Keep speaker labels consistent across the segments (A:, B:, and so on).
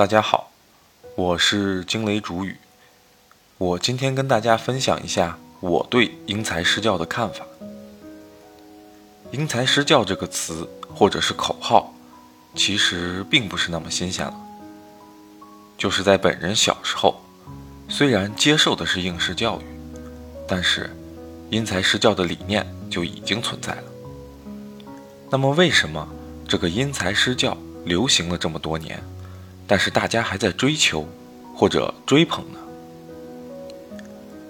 A: 大家好，我是惊雷主语。我今天跟大家分享一下我对因材施教的看法。因材施教这个词或者是口号，其实并不是那么新鲜了。就是在本人小时候，虽然接受的是应试教育，但是因材施教的理念就已经存在了。那么为什么这个因材施教流行了这么多年，但是大家还在追求或者追捧呢？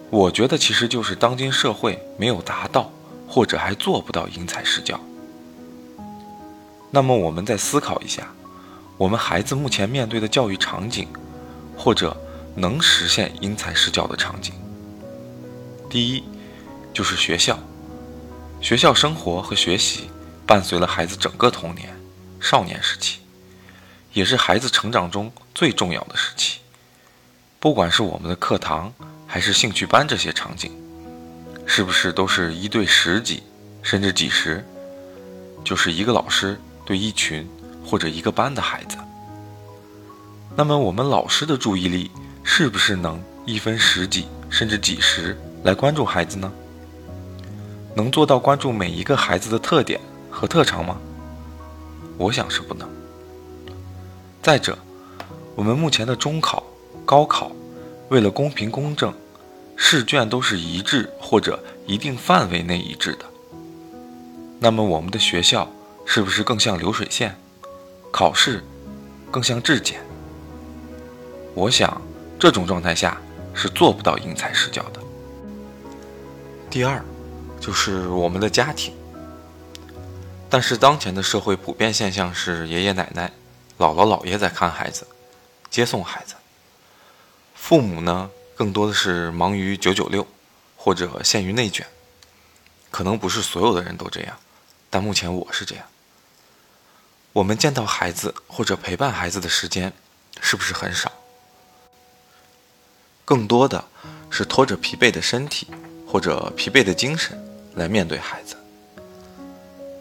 A: 我觉得其实就是当今社会没有达到或者还做不到因材施教。那么我们再思考一下，我们孩子目前面对的教育场景，或者能实现因材施教的场景，第一就是学校，学校生活和学习。伴随了孩子整个童年、少年时期，也是孩子成长中最重要的时期。不管是我们的课堂还是兴趣班，这些场景，是不是都是一对十几，甚至几十，就是一个老师对一群或者一个班的孩子？那么我们老师的注意力是不是能一分十几，甚至几十来关注孩子呢？能做到关注每一个孩子的特点？和特长吗？我想是不能。再者，我们目前的中考、高考，为了公平公正，试卷都是一致或者一定范围内一致的。那么，我们的学校是不是更像流水线？考试更像质检？我想，这种状态下是做不到因材施教的。第二，就是我们的家庭。但是当前的社会普遍现象是，爷爷奶奶、姥姥姥爷在看孩子、接送孩子，父母呢更多的是忙于九九六，或者陷于内卷。可能不是所有的人都这样，但目前我是这样。我们见到孩子或者陪伴孩子的时间是不是很少？更多的是拖着疲惫的身体或者疲惫的精神来面对孩子。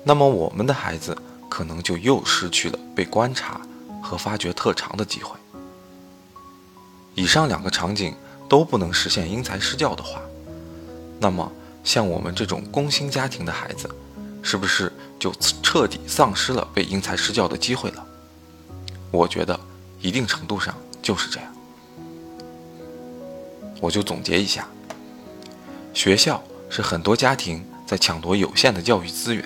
A: 那么我们的孩子可能就又失去了被观察和发掘特长的机会。以上两个场景都不能实现因材施教的话，那么像我们这种工薪家庭的孩子，是不是就彻底丧失了被因材施教的机会了？我觉得一定程度上就是这样。我就总结一下：学校是很多家庭在抢夺有限的教育资源。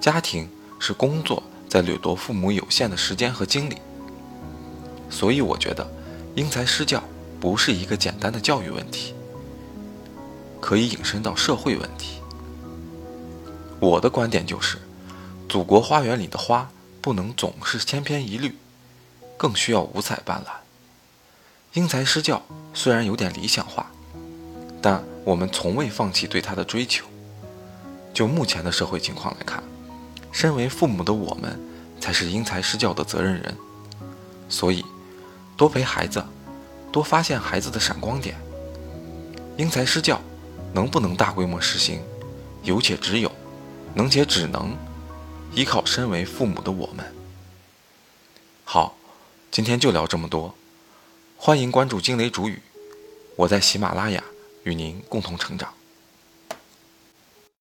A: 家庭是工作在掠夺父母有限的时间和精力，所以我觉得因材施教不是一个简单的教育问题，可以引申到社会问题。我的观点就是，祖国花园里的花不能总是千篇一律，更需要五彩斑斓。因材施教虽然有点理想化，但我们从未放弃对它的追求。就目前的社会情况来看。身为父母的我们，才是因材施教的责任人，所以多陪孩子，多发现孩子的闪光点。因材施教能不能大规模实行，有且只有，能且只能依靠身为父母的我们。好，今天就聊这么多，欢迎关注惊雷主语，我在喜马拉雅与您共同成长。